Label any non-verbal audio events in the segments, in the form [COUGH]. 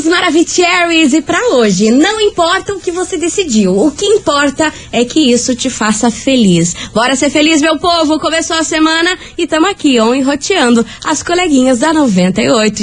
queridos Maravicheries, e para hoje, não importa o que você decidiu, o que importa é que isso te faça feliz. Bora ser feliz, meu povo! Começou a semana e tamo aqui, on roteando as coleguinhas da 98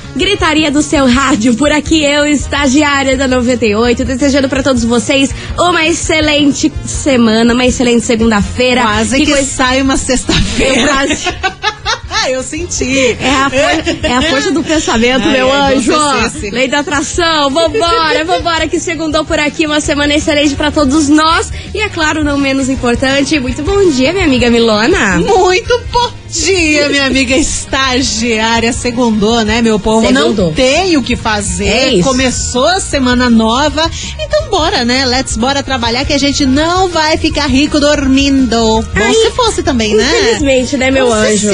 Gritaria do seu rádio, por aqui eu, estagiária da 98, desejando para todos vocês uma excelente semana, uma excelente segunda-feira. Quase que, coisa- sai uma sexta-feira. quase- [LAUGHS] eu senti. É a, for- é a força do pensamento, Ai, meu anjo. Lei da atração. Vambora, vambora, que segundou por aqui. Uma semana excelente pra todos nós. E é claro, não menos importante, muito bom dia, minha amiga Milona. Muito bom dia, minha amiga estagiária. Segundou, né, meu povo? Segundou. Não tem o que fazer. É. Começou a semana nova. Então bora, né? Let's bora trabalhar que a gente não vai ficar rico dormindo. Bom Ai, se fosse também, né? Infelizmente, né, meu Bom se anjo?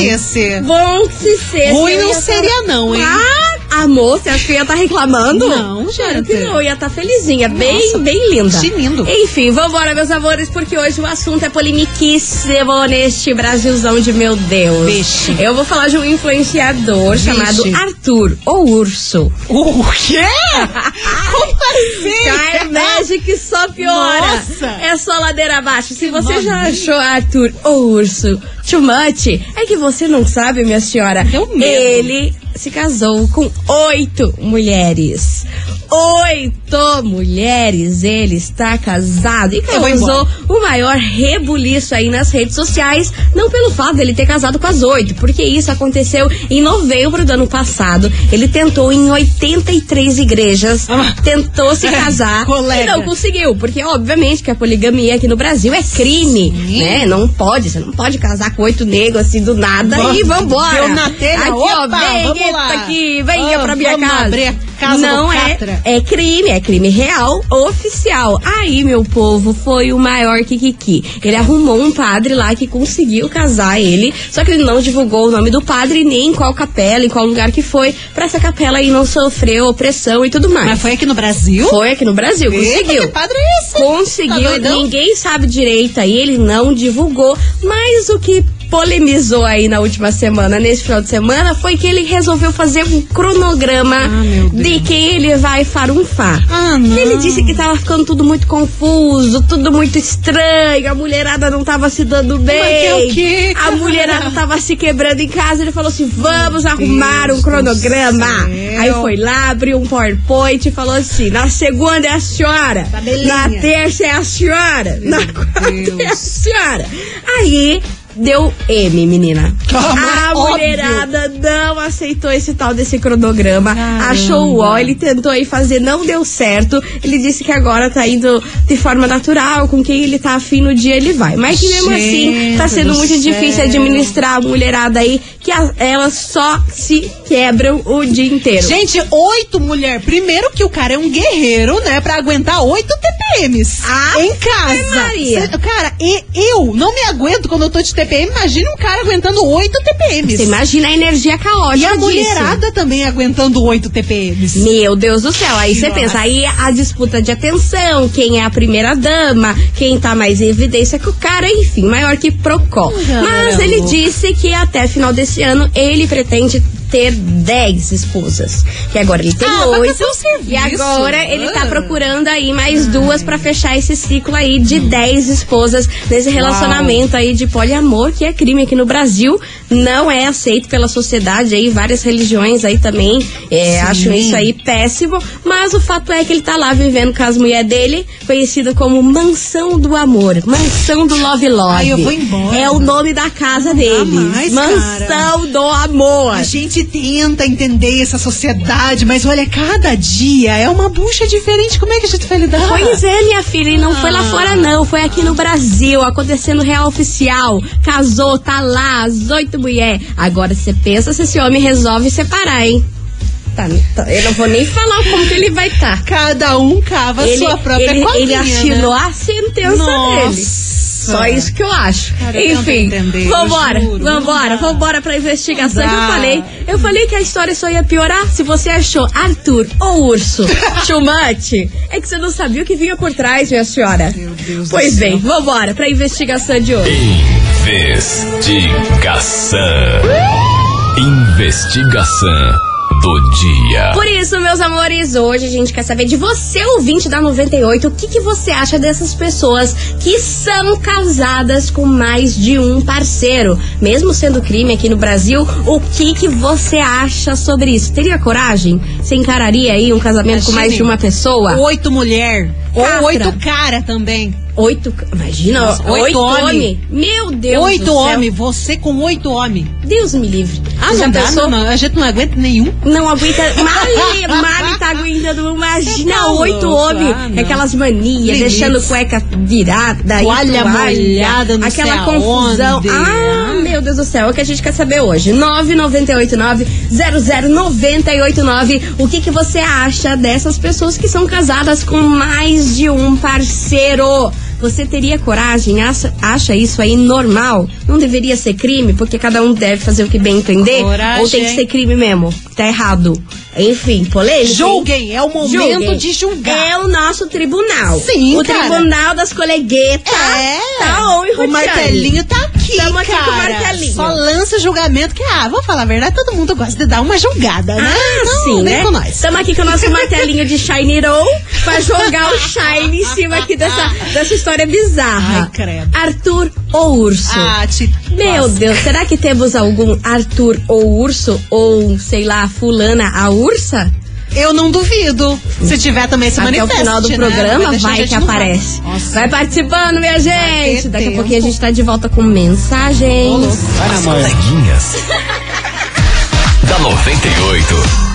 Bom se ser. Ruim eu não ia tá- seria não, hein? Ah, amor, você acha que eu ia estar reclamando? Não, Claro que gente. não, eu ia estar felizinha, bem, Nossa, bem linda. tinindo. Enfim, vambora, meus amores, porque hoje o assunto é polemiquíssimo neste Brasilzão de meu Deus. Vixe. Eu vou falar de um influenciador Vixe. chamado Arthur, ou Urso. O quê? [LAUGHS] Como assim? Cai Magic só piora. Nossa. É só ladeira abaixo. Se você já achou Arthur ou Urso too much, é que você não sabe, minha senhora. Deu medo. Ele se casou com oito mulheres. Oito mulheres ele está casado e Eu causou o maior rebuliço aí nas redes sociais, não pelo fato dele ter casado com as oito, porque isso aconteceu em novembro do ano passado. Ele tentou em 83 igrejas, Ah. tentou se [LAUGHS] casar Colega. e não conseguiu, porque obviamente que a poligamia aqui no Brasil é crime, Sim. né? Não pode, você não pode casar com oito negros assim do nada e vambora. deu na telha, aqui, ó, opa, vem, vamos lá. aqui, venha Ah, pra minha casa. abrir a casa não é, é crime, é crime real, oficial. Aí, meu povo, foi o maior kikiki. Ele arrumou um padre lá que conseguiu casar ele, só que ele não divulgou o nome do padre, nem em qual capela, em qual lugar que foi, pra essa capela aí não sofrer opressão e tudo mais. Mas foi aqui no Brasil? Foi aqui no Brasil, Eita, conseguiu. que padre é esse? Tá Conseguiu, doidão? ninguém sabe direito aí, ele não divulgou, mas o que polemizou aí na última semana, nesse final de semana, foi que ele resolveu fazer um cronograma Ah, meu Deus. de quem ele vai farunfar. Ah. Ele disse que tava ficando tudo muito confuso, tudo muito estranho, a mulherada não tava se dando bem. Mas que o quê, A mulherada tava se quebrando em casa. Ele falou assim: vamos arrumar Deus um cronograma. Aí foi lá, abriu um PowerPoint e falou assim: na segunda é a senhora, Tabelinha. na terça é a senhora, na quarta é a Deus. senhora. Aí. Deu M, menina. Ah, a óbvio. mulherada não aceitou esse tal desse cronograma. Caramba. Achou o ó, ele tentou aí fazer, não deu certo. Ele disse que agora tá indo de forma natural, com quem ele tá afim no dia ele vai. Mas que mesmo assim tá Gente sendo do muito céu. difícil administrar a mulherada aí, que a- elas só se quebram o dia inteiro. Gente, oito mulher. Primeiro que o cara é um guerreiro, né? Pra aguentar oito TPMs Ah, em casa. Maria. Cê- cara, e eu não me aguento quando eu tô de TPM. Imagina um cara aguentando oito TPMs. Você imagina a energia caótica E a disso. mulherada também aguentando oito TPMs. Meu Deus do céu, aí você pensa, aí a disputa de atenção, quem é a primeira dama, quem tá mais em evidência que o cara, enfim, maior que Procó. Mas ele disse que até final desse ano ele pretende ter 10 esposas. Que agora ele tem Ah, oito. um serviço. E agora ele tá Ah. procurando aí mais duas pra fechar esse ciclo aí de 10 esposas nesse relacionamento aí de poliamor, que é crime aqui no Brasil. Não é aceito pela sociedade aí, várias religiões aí também é, acham isso aí péssimo. Mas o fato é que ele tá lá vivendo com as mulheres dele, conhecido como Mansão do Amor, Mansão do Love Love. Ai, eu vou embora. É o nome da casa deles. mais, Mansão do Amor. A gente gente tenta entender essa sociedade, mas olha, cada dia é uma bucha diferente. Como é que a gente vai lidar? Pois é, minha filha, e não foi lá Ah. fora, não. Foi aqui no Brasil, acontecendo real oficial. Casou, tá lá, as oito mulheres. Agora você pensa se esse homem resolve separar, hein? Tá, tá, eu não vou nem falar como que ele vai estar. Cada um cava a Ele, sua própria ele, covinha, ele assinou né? a sentença Nossa. dele. Só isso que eu acho. Cara, eu Enfim, entender, eu vambora, juro, vambora, vambora pra investigação eu falei. Eu falei que a história só ia piorar se você achou Arthur ou Urso [LAUGHS] chumante. É que você não sabia o que vinha por trás, minha senhora. Meu Deus do pois céu. bem, vambora pra investigação de hoje. Investigação. Investigação do dia. Por isso, meus amores, hoje a gente quer saber de você, ouvinte da 98, o que, que você acha dessas pessoas que são casadas com mais de um parceiro. Mesmo sendo crime aqui no Brasil, o que, que você acha sobre isso? Teria coragem? Você encararia aí um casamento com mais de uma pessoa? Oito mulher. Catra. Ou oito cara também. Oito. Imagina, Nossa, oito, oito homens. homem. Meu Deus. oito do céu. homens. Você com oito homens. Deus me livre. Ah, não dá, não, não. A gente não aguenta nenhum. Não aguenta. Mali, Mali tá aguentando. Imagina Tá oito homens ah, aquelas manias, deixando cueca virada, Toalha molhada, não aquela confusão. aonde. Ah, meu Deus do céu, é o que a gente quer saber hoje. 998900989. O que, que você acha dessas pessoas que são casadas com mais de um parceiro? Você teria coragem? Acha, acha isso aí normal? Não deveria ser crime? Porque cada um deve fazer o que bem entender? Coragem. Ou tem que ser crime mesmo? Tá errado. Enfim, polêmica. Julguem, é o momento Julguem. de julgar. É o nosso tribunal. Sim, O cara. tribunal das coleguetas. É. Tá on e O martelinho tá aqui, Tamo aqui cara. com o martelinho. Só lança julgamento que, ah, vou falar a verdade, todo mundo gosta de dar uma julgada, né? Ah, Então, sim, né? com nós. Estamos aqui com o nosso martelinho de Shiny Roll pra jogar o Shine em cima aqui dessa, dessa história bizarra. Ai, credo. Arthur ou Urso? Ah, te... Meu Nossa. Deus, será que temos algum Arthur ou Urso? Ou, sei lá, fulana a ursa? Eu não duvido. Se tiver também se Até o final do né? programa vai gente que aparece. Nossa. Vai participando, minha gente. Daqui a pouquinho a gente tá de volta com mensagens. As coleguinhas. [LAUGHS] da 98.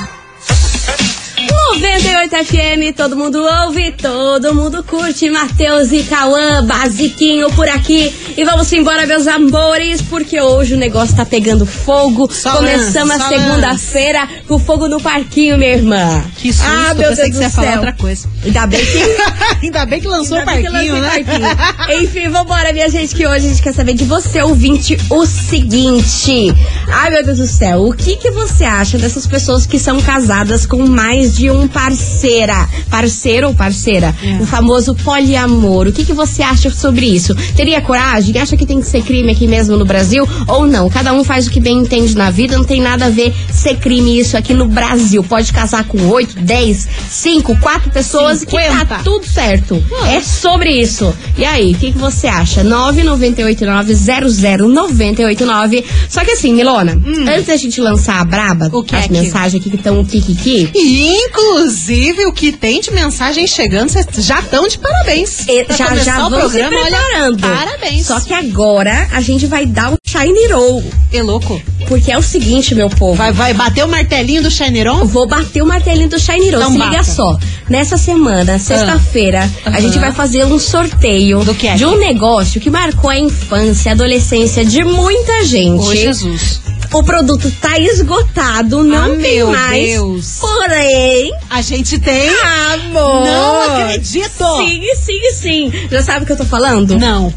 98 FM, todo mundo ouve, todo mundo curte. Matheus e Cauã, basiquinho por aqui. E vamos embora, meus amores, porque hoje o negócio tá pegando fogo. Começamos a segunda-feira com fogo no parquinho, minha irmã. Que susto, ah, meu Deus que você ia falar outra coisa. Ainda bem que [LAUGHS] Ainda bem que lançou o parquinho, né? parquinho. Enfim, vambora, minha gente, que hoje a gente quer saber de você, ouvinte, o seguinte. Ai, meu Deus do céu, o que que você acha dessas pessoas que são casadas com mais de um parceira? Parceiro ou parceira? É. O famoso poliamor. O que que você acha sobre isso? Teria coragem? Acha que tem que ser crime aqui mesmo no Brasil? Ou não? Cada um faz o que bem entende na vida, não tem nada a ver ser crime isso aqui no Brasil. Pode casar com oito, dez, cinco, quatro pessoas que tá 50. tudo certo. É sobre isso. E aí, o que, que você acha? 998900989. Só que assim, Milona, antes da gente lançar a braba, O que as é que- mensagens aqui que estão o kikiki. E, inclusive, o que tem de mensagem chegando, vocês já estão de parabéns. e- Pra Já, já o vão se programa, olha, preparando. parabéns. Só que agora a gente vai dar o Shiny Roll. É louco. Porque é o seguinte, meu povo. Vai, vai bater o martelinho do Shineron? Vou bater o martelinho do Shiny Roll. Então Se liga bata. só. Nessa semana, sexta-feira, a Aham. gente vai fazer um sorteio Do quê? de um negócio que marcou a infância, a adolescência de muita gente. Ô, Jesus. O produto tá esgotado, não Ah, tem meu mais. Deus. Porém, A gente tem. amor. Não acredito. Sim, sim, sim. Já sabe o que eu tô falando? Não.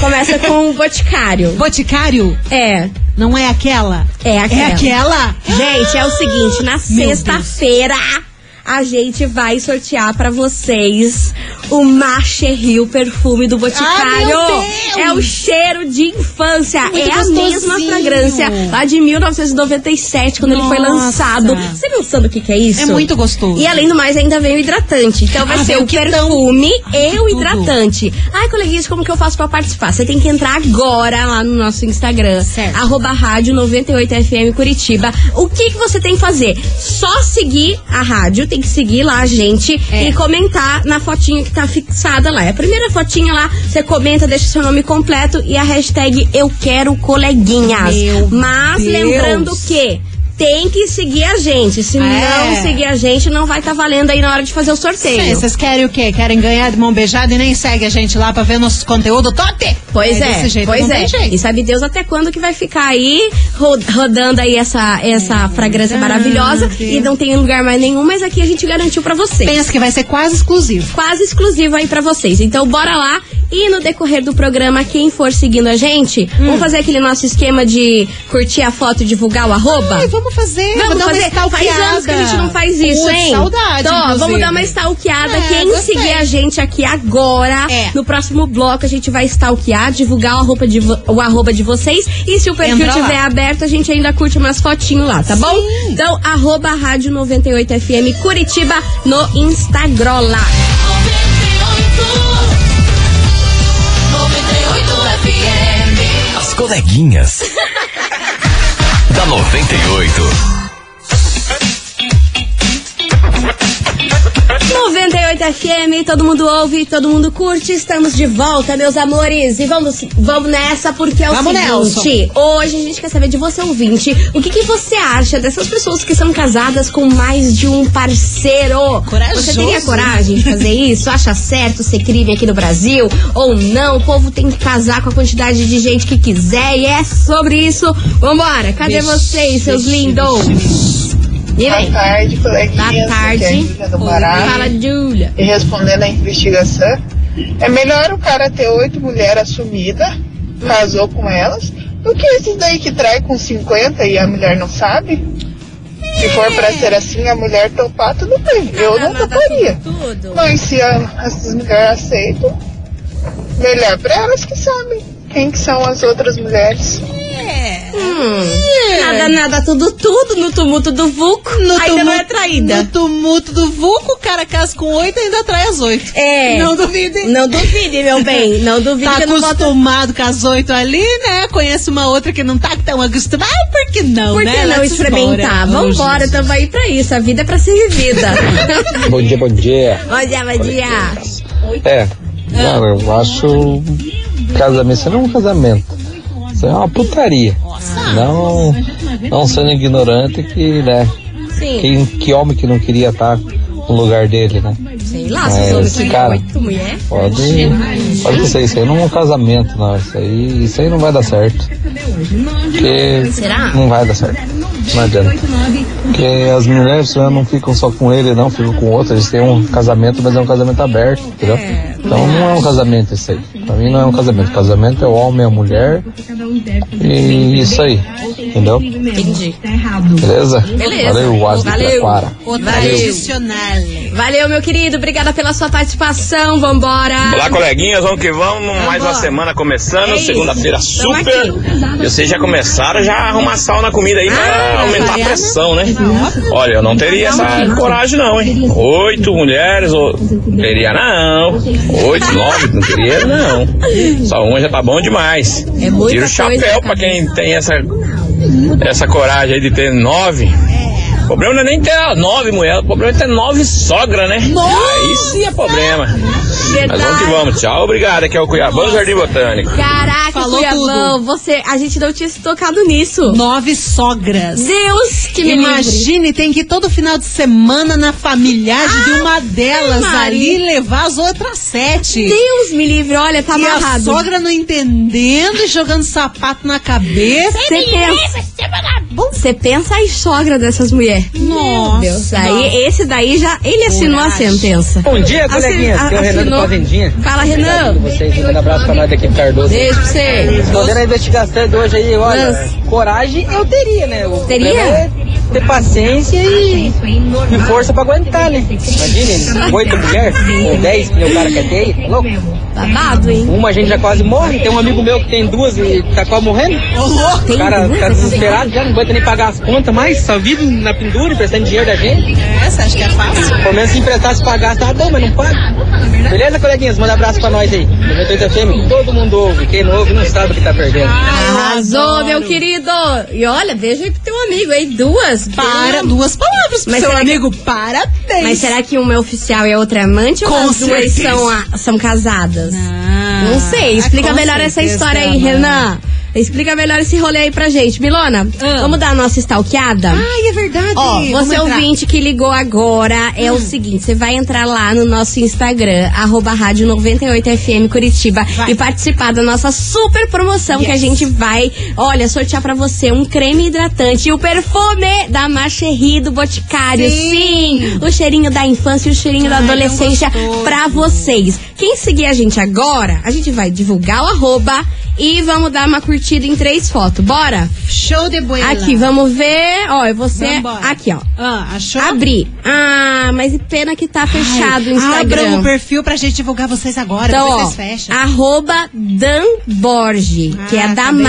Começa com o Boticário. Boticário? É. Não é aquela? É aquela. É aquela? Gente, é o seguinte, na sexta-feira a gente vai sortear pra vocês o Macheril perfume do Boticário. Ah! É o cheiro de infância. Muito é a mesma fragrância lá de 1997, quando ele foi Nossa. lançado. Você noção do que, que é isso? É muito gostoso. E além do mais, ainda vem o hidratante. Então vai Ah, ser o o perfume e o tudo. hidratante. Ai, coleguinhas, como que eu faço pra participar? Você tem que entrar agora lá no nosso Instagram. Certo. Arroba rádio 98FM Curitiba. O que, que você tem que fazer? Só seguir a rádio, tem que seguir lá a gente É. e comentar na fotinha que tá fixada lá. É a primeira fotinha lá, você comenta, deixa seu nome completo e a hashtag Eu Quero Coleguinhas. Meu Mas Deus. lembrando que tem que seguir a gente. Se É. não seguir a gente, não vai estar valendo aí na hora de fazer o sorteio. Sim, Vocês querem o quê? Querem ganhar de mão beijada e nem segue a gente lá pra ver nossos conteúdos top? Pois é, desse jeito, pois é. E sabe Deus até quando que vai ficar aí ro- rodando aí essa, essa fragrância maravilhosa e não tem lugar mais nenhum, mas aqui a gente garantiu pra vocês. Pensa que vai ser quase exclusivo. Quase exclusivo aí pra vocês. Então bora lá e no decorrer do programa, quem for seguindo a gente, hum. vamos fazer aquele nosso esquema de curtir a foto e divulgar o arroba? Ai, vamos fazer. Vamos dar fazer. Uma faz anos que a gente não faz isso, Putz, hein? Saudade. Então, vamos dar uma stalkeada. É, quem gostei. seguir a gente aqui agora, é. no próximo bloco, a gente vai stalkear, divulgar o arroba de, o arroba de vocês. E se o perfil estiver aberto, a gente ainda curte umas fotinhas lá, tá Sim. bom? Então, arroba rádio 98FM Curitiba no Instagram. 98 coleguinhas. [LAUGHS] da 98. 98 FM, todo mundo ouve, todo mundo curte. Estamos de volta, meus amores. E vamos, vamos nessa, porque é o Vamos, seguinte: hoje a gente quer saber de você, ouvinte, o que, que você acha dessas pessoas que são casadas com mais de um parceiro? Corajoso. Você teria coragem de fazer isso? Acha certo ser crime aqui no Brasil? Ou não? O povo tem que casar com a quantidade de gente que quiser. E é sobre isso. Vambora, cadê vocês, seus lindos? E Boa tarde, coleguinhas. Boa Aqui é tarde. Júlia do Pará. Fala, Júlia. E respondendo a investigação, é melhor o cara ter oito mulheres assumidas, casou com elas, do que esses daí que trai com 50 e a mulher não sabe. Se for pra ser assim, a mulher topar, tudo bem. Eu não toparia. Mas se a- essas mulheres aceitam, melhor pra elas que sabem quem que são as outras mulheres. Hum, nada, nada, tudo, tudo no tumulto do Vulco. ainda não é traída. No tumulto do vulco, o cara casa com oito e ainda trai as oito. É. Não duvide. Não duvide, meu bem. Não [LAUGHS] duvide Tá não boto. acostumado com as oito ali, né? Conhece uma outra que não tá tão acostumada. Ah, por que não, Por né? que não Let's experimentar? bora. Vambora, Oh, tamo aí pra isso. A vida é pra ser vivida. [LAUGHS] Bom dia, bom dia. bom dia, bom dia. É, cara, eu acho casamento, isso não é um casamento. Isso é uma putaria. Não, não sendo ignorante que, né, quem, que homem que não queria estar no lugar dele, né? Sei lá, se Mas, queriam cara. Pode, pode ser, isso aí não é um casamento, não. Isso aí, isso aí não vai dar certo. Porque Será? não vai dar certo. Não adianta. Porque as mulheres né, não ficam só com ele, não, ficam com outro. Eles têm um casamento, mas é um casamento aberto, entendeu? Então não é um casamento isso aí. Pra mim não é um casamento. Casamento é o homem e a mulher. E isso aí. Entendeu? Entendi. Beleza? Beleza. Valeu, Asno Valeu. Valeu. Valeu, meu querido. Obrigada pela sua participação. Vambora. Olá, coleguinhas, vamos que vamos. Mais uma semana começando, É segunda-feira super. aqui. E vocês já começaram já a arrumar sal na comida aí pra Ah, aumentar a pressão, né? Olha, eu não teria essa coragem não, hein? Oito mulheres, ou... teria não. Oito, nove, não teria não. Só uma já tá bom demais. É Tira o chapéu coisa, pra quem tem essa, essa coragem aí de ter nove. O problema não é nem ter nove mulheres, o problema é ter nove sogras, né? Aí sim é problema. Mas vamos que vamos. Tchau, obrigado. Aqui é o Cuiabão Jardim Botânico. Caraca, Falou Cuiabão, você, a gente não tinha se tocado nisso. Nove sogras. Deus que me livre. Imagine, tem que ir todo final de semana na familiagem de uma delas ali e levar as outras sete. Deus me livre, olha, tá e a amarrado. sogra não entendendo e jogando sapato na cabeça. Você pensa, você pensa aí, sogra dessas mulheres. Nossa. Deus, aí esse daí já, ele assinou a Coragem. sentença. Bom dia, coleguinhas. Aqui é o Renan do. Fazendinha. Fala, Renan. vocês. Um abraço pra nós daqui do Cardoso. Beijo pra você. Respondendo a investigação de hoje aí, olha, Lance. coragem eu teria, né? O Teria? É ter paciência e, e força pra aguentar, né? Imagine, oito mulheres, ou dez, que o cara quer ter, tá louco? Babado, hein? Uma a gente já quase morre, tem um amigo meu que tem duas e tá quase morrendo. O cara tá desesperado já, não aguenta nem pagar as contas mais, só vive na pendura, emprestando dinheiro da gente. Essa acho que é fácil. Pelo menos se emprestasse pagasse, tá bom, mas não paga. Beleza, coleguinhas? Manda abraço pra nós aí. 98 FM, todo mundo ouve. Quem não ouve não sabe o que tá perdendo. Arrasou, meu querido. E olha, veja aí pro teu amigo aí, duas. Para, duas palavras pro Mas seu será que- amigo. Parabéns. Mas será que uma é oficial e a outra é amante ou Com as duas são, a- são casadas? Ah, Não sei, explica melhor essa história aí. Renan. Explica melhor esse rolê aí pra gente. Milona, Ah. vamos dar a nossa stalkeada? Ai, é verdade. Ó, você entrar. Hum. ouvinte que ligou agora, é o seguinte, você vai entrar lá no nosso Instagram, arroba rádio 98FM Curitiba Vai. e participar da nossa super promoção que a Yes. gente vai, olha, sortear pra você um creme hidratante e o perfume da Macherry do Boticário. Sim. o cheirinho da infância e o cheirinho da Ai, tão adolescência pra vocês. Quem seguir a gente agora, a gente vai divulgar o arroba e vamos dar uma curtida em três fotos. Bora? Show de boela. Aqui, vamos ver. Ó, você. Vambora. Aqui, ó. Ah, achou? Abrir. Ah, mas pena que tá fechado o Instagram. Abram o perfil pra gente divulgar vocês agora, Então, ó, vocês fecham. arroba Dan Borge, que é Ah, acabei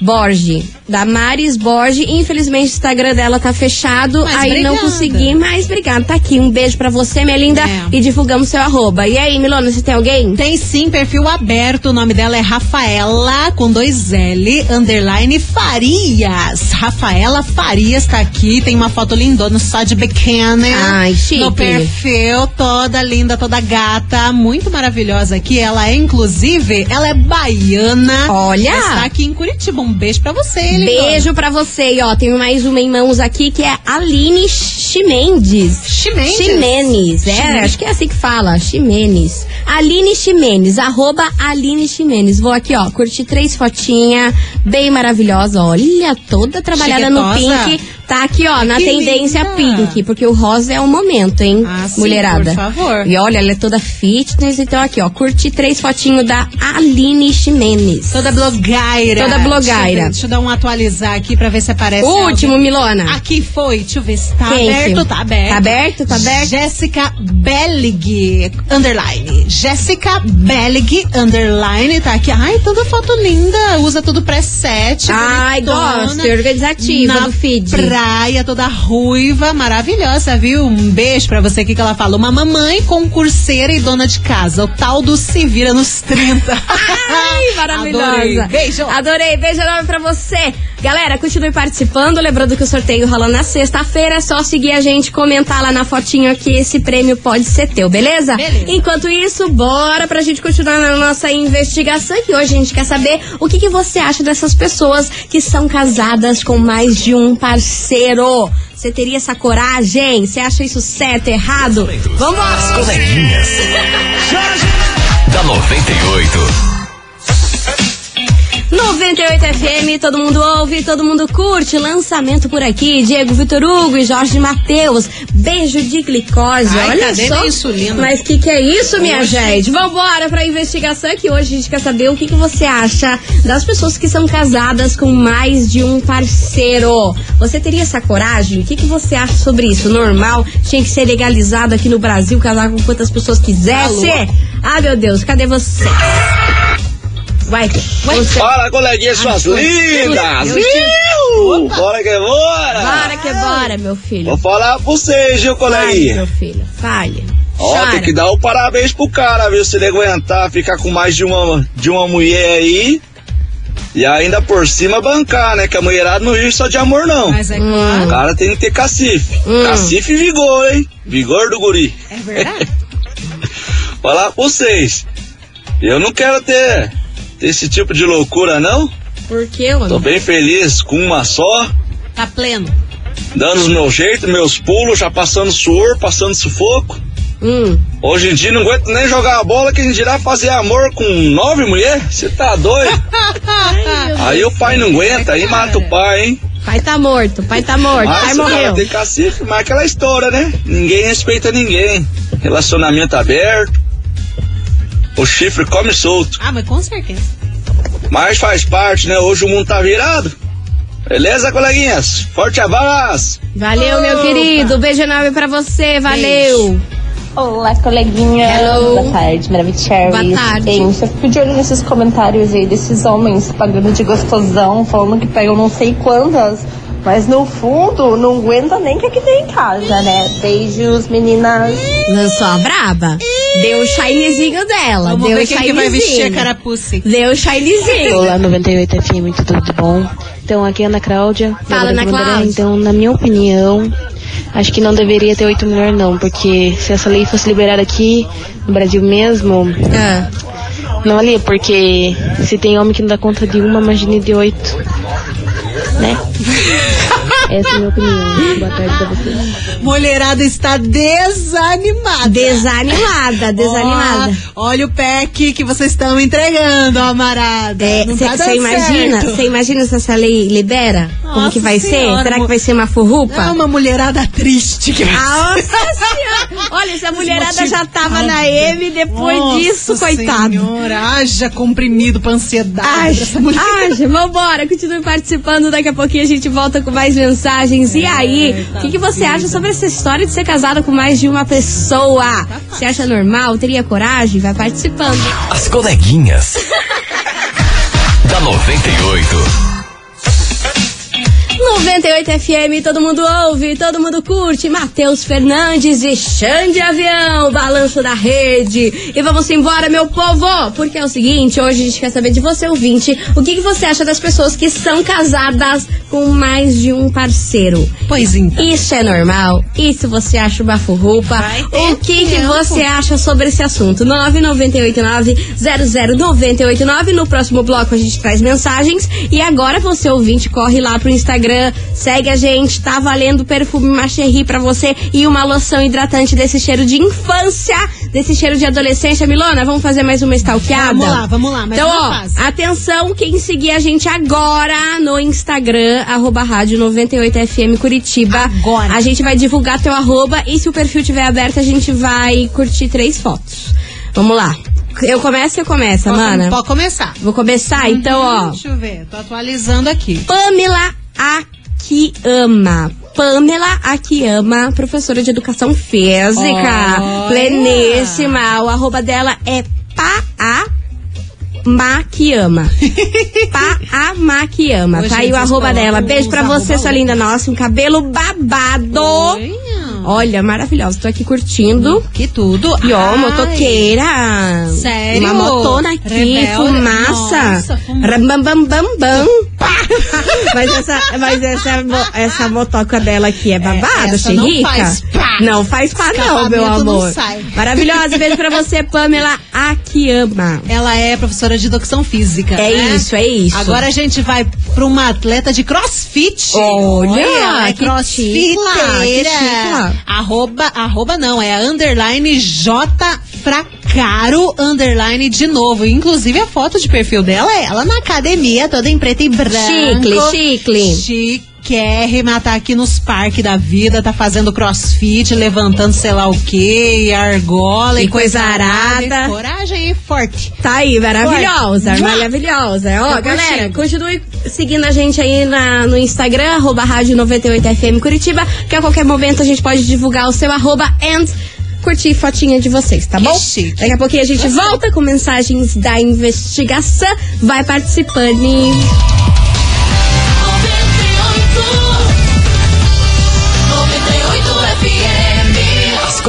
Borge. Borge. Damaris Borge. Infelizmente o Instagram dela tá fechado. Mas aí não consegui, mas obrigada. Tá aqui. Um beijo pra você, minha linda. É. E divulgamos seu arroba. E aí, Milona, você tem alguém? Tem sim, perfil aberto. O nome dela é Rafaela, com dois L, underline Farias. Rafaela Farias tá aqui. Tem uma foto lindona só de biquíni. Ai, chique. No perfil, toda linda, toda gata. Muito maravilhosa aqui. Ela é, inclusive, ela é baiana. Olha! Mas tá aqui em Curitiba. Um beijo pra você, lindona. Beijo pra você. E ó, tem mais uma em mãos aqui que é Aline Chimendes. Chimendes? Ximenes, é, acho que é assim que fala, Ximenes. Aline Ximenes, arroba Aline Ximenes. Vou aqui, ó, curtir três fotinhas, bem maravilhosa, olha, toda trabalhada no Chiquetosa. pink. Tá aqui, ó, na que tendência linda. pink, porque o rosa é o momento, hein, Ah, sim, mulherada. por favor. E olha, ela é toda fitness, então aqui, ó, curti três fotinhos da Aline Ximenes. Toda blogueira. Toda blogueira. Deixa deixa eu dar um atualizar aqui pra ver se aparece. O último, Milona. Aqui foi, deixa eu ver se tá Quem, aberto, tá aberto. Tá aberto, tá aberto? Jéssica Bellig, underline. Jéssica Bellig, underline, tá aqui. Ai, toda foto linda, usa tudo preset. Ai, bonitona. gosto, é organizativa do feed. Praia, toda ruiva, maravilhosa, viu? Um beijo pra você aqui que ela fala. Uma mamãe concurseira e dona de casa. O tal do se vira nos 30. [LAUGHS] Ai, [LAUGHS] maravilhosa. Adorei. Beijo. Adorei. Beijo enorme pra você. Galera, continue participando. Lembrando que o sorteio rola na sexta-feira. É só seguir a gente, comentar lá na fotinho que esse prêmio pode ser teu, beleza? Beleza. Enquanto isso, bora pra gente continuar na nossa investigação. Que hoje a gente quer saber o que, que você acha dessas pessoas que são casadas com mais de um parceiro. Você teria essa coragem? Você acha isso certo, errado? Vambora! As coleguinhas. [LAUGHS] da 98. 98 FM, todo mundo ouve, todo mundo curte. Lançamento por aqui, Diego Vitor Hugo e Jorge Matheus. Beijo de glicose, Ai, olha cadê só. insulina? Mas que que é isso, minha Oxe. gente? Vambora pra investigação que hoje a gente quer saber o que, que você acha das pessoas que são casadas com mais de um parceiro. Você teria essa coragem? O que, que você acha sobre isso? Normal? Tinha que ser legalizado aqui no Brasil, casar com quantas pessoas quisesse? Ah, meu Deus, cadê você? Vai, você. Fala, coleguinhas, suas lindas! Viu? Bora que bora! Bora que bora, meu filho. Vou falar pra vocês, viu, Fale, coleguinha? meu filho. Fale. Ó, Chora. tem que dar o parabéns pro cara, viu? Se ele aguentar ficar com mais de uma, de uma mulher aí. E ainda por cima bancar, né? Que a mulherada não vive só de amor, não. Mas é O claro. cara tem que ter cacife. Hum. Cacife e vigor, hein? Vigor do guri. É verdade. [LAUGHS] Falar pra vocês. Eu não quero ter, ter esse tipo de loucura, não. Por Tô mano? bem feliz com uma só. Tá pleno. dando os meus jeitos, meus pulos, já passando suor, passando sufoco. Hum. Hoje em dia não aguento nem jogar a bola, que a gente dirá fazer amor com nove mulheres. Você tá doido? [LAUGHS] aí o pai não aguenta, aí mata o pai, hein? Pai tá morto, pai tá morto, pai Mas cara morreu. tem cacife, mas aquela história, né? Ninguém respeita ninguém. Relacionamento aberto. O chifre come solto. Ah, mas com certeza. Mas faz parte, né? Hoje o mundo tá virado. Beleza, coleguinhas? Forte abraço! Valeu, meu Opa. querido. Beijo enorme pra você, valeu. Olá, coleguinha. Hello. Boa tarde, Maravicherry. Boa tarde. Hein, você fica de olho nesses comentários aí desses homens pagando de gostosão, falando que pegam não sei quantas, mas no fundo não aguenta nem que aqui tem em casa, né? Beijos, meninas. Lançou a braba. Deu o shinezinho dela. Vamos deu ver o quem que vai vestir a. Deu o shinezinho. Olá, 98 FM, tudo bom? Então, aqui é a Ana Cláudia. Fala, Ana. Cláudia. Então, na minha opinião, acho que não deveria ter oito mulheres, não, porque se essa lei fosse liberada aqui, no Brasil mesmo, Ah, Não valia, porque se tem homem que não dá conta de uma, imagine de oito. Né? [LAUGHS] Essa é a minha opinião. Boa tarde pra vocês. Mulherada está desanimada. Desanimada, desanimada. Ó, olha o pack que vocês estão entregando, amarada. Não Você tá dando imagina? Você imagina se essa lei libera? Como Nossa que vai Senhora, ser? Será que vai ser uma furrupa? É uma mulherada triste que vai Nossa senhora! Olha, essa mulherada já tava na Desmotivada. M depois Nossa disso, coitado. Senhora, haja comprimido pra ansiedade Haja, dessa mulher. haja, [LAUGHS] vambora, continue participando. Daqui a pouquinho a gente volta com mais mensagens. E aí, o que, que você acha sobre essa história de ser casado com mais de uma pessoa? Você acha normal? Teria coragem? Vai participando. As coleguinhas. [LAUGHS] da 98. 98 FM, todo mundo ouve, todo mundo curte. Matheus Fernandes e Xande Avião, balanço da rede. E vamos embora, meu povo, porque é o seguinte: hoje a gente quer saber de você, ouvinte, o que, que você acha das pessoas que são casadas com mais de um parceiro? Pois então. Isso é normal? Isso você acha uma furrupa? ter O que, que você acha sobre esse assunto? 998900989. No próximo bloco a gente traz mensagens. E agora você, ouvinte, corre lá pro Instagram, segue a gente, tá valendo perfume Macherry pra você e uma loção hidratante desse cheiro de infância, desse cheiro de adolescência. Milona, vamos fazer mais uma stalkeada? Vamos lá, vamos lá, então, ó, fase. atenção, quem seguir a gente agora no Instagram, arroba rádio 98FM Curitiba. Agora. A gente vai divulgar teu arroba e se o perfil tiver aberto, a gente vai curtir três fotos. Vamos lá. Eu começo ou começa, Pode- mana? Pode começar. Vou começar, então, ó. Deixa eu ver, tô atualizando aqui. Pamela Akiama. Pamela Akiama, professora de educação física. Olha! Pleníssima. O arroba dela é Pa Maquiama. [LAUGHS] Pa Maquiama. Ô, Tá aí o arroba dela. Beijo pra você, sua linda. Nossa, um cabelo babado. Olha. Olha, maravilhosa. Tô aqui curtindo. Que tudo. E ó, Ai, motoqueira. Sério? Uma motona aqui, Rebelde. fumaça. Nossa, fumaça. Rambam, bam, bam, bam. Mas essa, mas essa, essa motoca dela aqui é babada, não xerica? faz pá. Não faz pá não, meu não amor. Maravilhosa. [LAUGHS] Beijo pra você, Pamela Akiama. Ela é professora de educação física. É né? isso, é isso. Agora a gente vai pra uma atleta de crossfit. Olha, ela é crossfiteira. Arroba, arroba não, é underline J Fracaro, underline de novo. Inclusive a foto de perfil dela é ela na academia, toda em preto e branco. Chicle, chicle. Chiquérrima, tá aqui nos parques da vida, tá fazendo crossfit, levantando sei lá o que, argola e, E coisa arada. Coragem e forte. Tá aí, maravilhosa, Forte. maravilhosa. Ó, galera, continue seguindo a gente aí na, no Instagram, arroba rádio 98FM Curitiba, que a qualquer momento a gente pode divulgar o seu arroba and curtir fotinha de vocês, tá bom? chique. Daqui a pouquinho a gente volta com mensagens da investigação. Vai participando.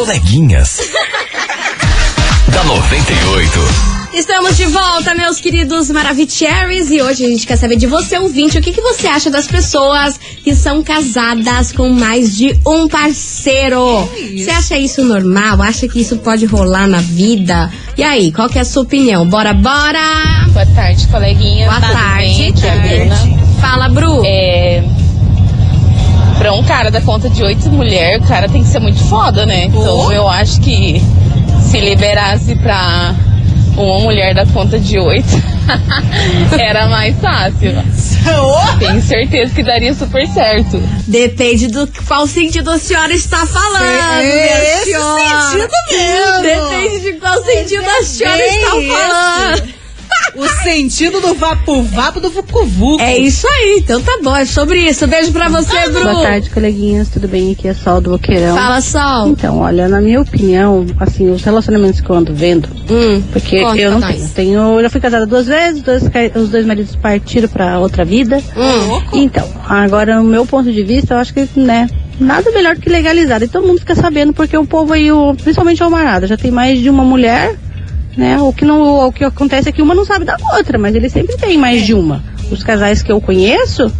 Coleguinhas. [LAUGHS] da 98. Estamos de volta, meus queridos Maravicheries, e hoje a gente quer saber de você, ouvinte, o que, que você acha das pessoas que são casadas com mais de um parceiro? Você acha isso normal? Acha que isso pode rolar na vida? E aí, qual que é a sua opinião? Bora, bora! Boa tarde, coleguinha. Boa Tudo tarde, bem? Aqui é a Bruna. Fala, Bru. É, pra um cara da conta de oito mulheres, o cara tem que ser muito foda, né? Então eu acho que se liberasse pra uma mulher da conta de oito, [LAUGHS] era mais fácil. Tenho certeza que daria super certo. Depende do qual sentido a senhora está falando, É esse senhora. sentido mesmo. Depende de qual sentido a senhora está esse. O sentido do vapo-vapo do vucu-vucu. É isso aí, então tá bom, é sobre isso. Beijo pra você, Bru. Boa tarde, coleguinhas. Tudo bem? Aqui é Sol do Boqueirão. Fala, Sol. Então, olha, na minha opinião, assim, os relacionamentos que eu ando vendo, Hum, porque conta eu não tenho. nós. tenho. Eu já fui casada duas vezes, dois, os dois maridos partiram pra outra vida. Hum. Então, agora, no meu ponto de vista, eu acho que, né, nada melhor do que legalizar. E todo mundo fica sabendo, porque o povo aí, o, principalmente o Almarada, já tem mais de uma mulher, né? O que, não, o que acontece é que uma não sabe da outra, mas ele sempre tem mais de uma. Os casais que eu conheço,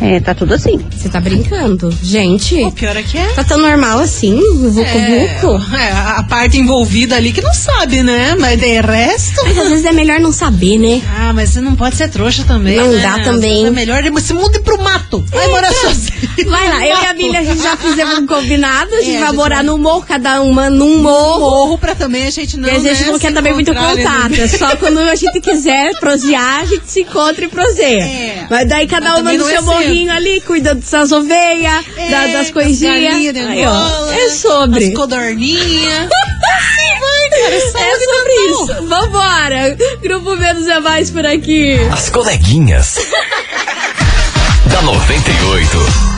é, tá tudo assim. Você tá brincando. Gente. O pior é que é. Tá tão normal assim, vucu vucu. É, a parte envolvida ali que não sabe, né? Mas de resto. Mas às vezes é melhor não saber, né? Ah, mas você não pode ser trouxa também. Não né? dá também. É melhor se mude pro mato. Vai morar sozinho. Vai lá, eu e a Bíblia a gente já fizemos um combinado, a gente É, a vai gente morar vai- no morro, cada uma num morro. Morro pra também a gente não. Porque a gente né, não quer também muito no- contato. É só quando a gente quiser prosear, a gente se encontra e proseia. É. Mas daí cada uma no é seu cedo. morrinho ali, cuida das ovelhas, É, da- das coisinhas. Aí, ó, É sobre. As codorninhas. [LAUGHS] vai, cara. É sobre isso. Vambora. Grupo Menos é Mais por aqui. As coleguinhas. [LAUGHS] da 98.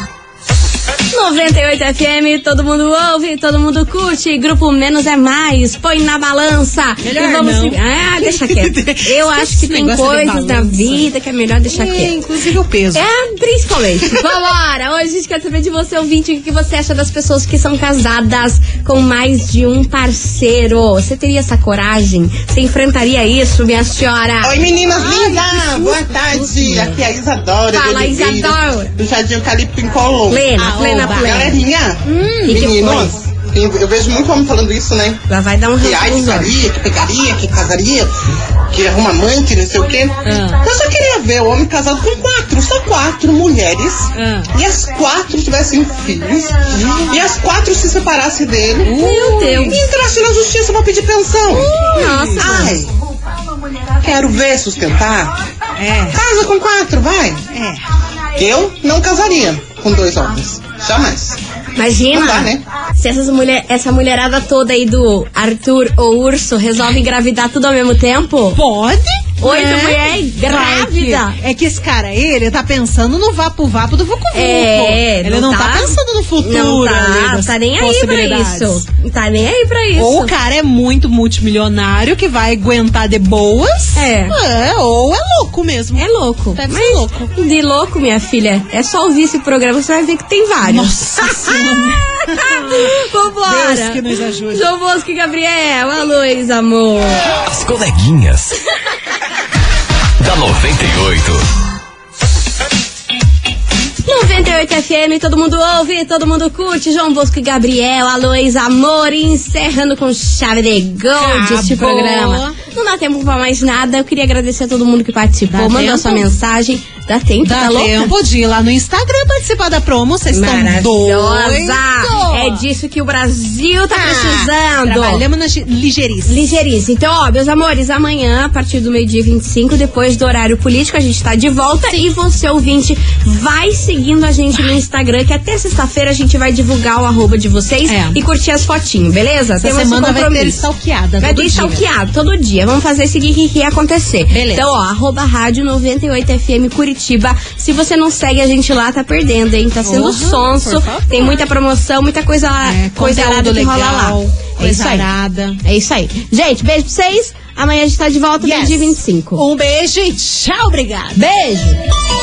98 FM, todo mundo ouve, todo mundo curte. Grupo Menos é Mais, põe na balança. Melhor e vamos não. Ah, deixa [LAUGHS] quieto. Eu acho que tem coisas na balança. vida que é melhor deixar É, quieto. inclusive o peso. É, principalmente. [LAUGHS] Vambora! Hoje a gente quer saber de você, ouvinte, o que que você acha das pessoas que são casadas com mais de um parceiro. Você teria essa coragem? Você enfrentaria isso, minha senhora? Oi meninas lindas, boa tarde. Aqui é a Isadora. Fala, Isadora. Do Jardim Eucalipto em Colombo. Plena, plena, plena. Galerinha, Hum, que que meninos, eu, eu vejo muito homem falando isso, né? Lá vai dar um Que ai, olhos. ficaria, que pegaria, que casaria, que arruma amante, não sei o quê. Ah. Eu só queria ver o homem casado com quatro, só quatro mulheres. Ah. E as quatro tivessem filhos. E as quatro se separassem dele. Meu Deus. E entrasse na justiça pra pedir pensão. Nossa. Ai. Quero ver sustentar. É. Casa com quatro, vai. É. Eu não casaria com dois homens. Jamais. Imagina Não dá, né? se essas mulher, essa mulherada toda aí do Arthur ou Urso resolve engravidar tudo ao mesmo tempo. Pode? Oito né? mulher grávida. É que esse cara, ele tá pensando no vapo-vapo do Vucu Vucu. É, Ele não não tá, tá- pensando no futuro. Não tá, das tá nem aí pra isso. Não tá nem aí pra isso. Ou o cara é muito multimilionário que vai aguentar de boas. É. É, ou é louco mesmo. É louco. Deve Mas ser louco. De louco, minha filha. É só ouvir esse programa que você vai ver que tem vários. Nossa [LAUGHS] senhora. Vambora. Deus que nos ajude. João Bosco e Gabriel. Alô, ex-amor. As coleguinhas. Da 98. 98 FM, todo mundo ouve, todo mundo curte. João Bosco e Gabriel, alô, ex-amor. Encerrando com chave de gold este Acabou. programa. Não dá tempo pra mais nada. Eu queria agradecer a todo mundo que participou, Dá mandou tempo? sua mensagem. Dá tempo, Dá tá louca? tempo de ir lá no Instagram participar da promo. Vocês estão doidos. É disso que o Brasil tá Ah, precisando. Trabalhamos na ligeirice. Ligeirice. Então, ó, meus amores, amanhã, a partir do meio-dia 25, depois do horário político, a gente tá de volta. E você, ouvinte, vai seguindo a gente no Instagram, que até sexta-feira a gente vai divulgar o arroba de vocês É. e curtir as fotinhas, beleza? Essa Temos semana vai ter stalkeada Vai ter stalkeado todo dia. Vamos fazer esse guirri acontecer. Beleza. Então, ó, arroba rádio 98 FM Curitiba. Se você não segue a gente lá, tá perdendo, hein? Tá sendo Porra, sonso. Tem muita promoção, muita coisa lá. É, coisa arada que rola legal, lá. É isso aí. arada. É isso aí. Gente, beijo pra vocês. Amanhã a gente tá de volta no Yes. dia 25. Um beijo e tchau, obrigada. Beijo!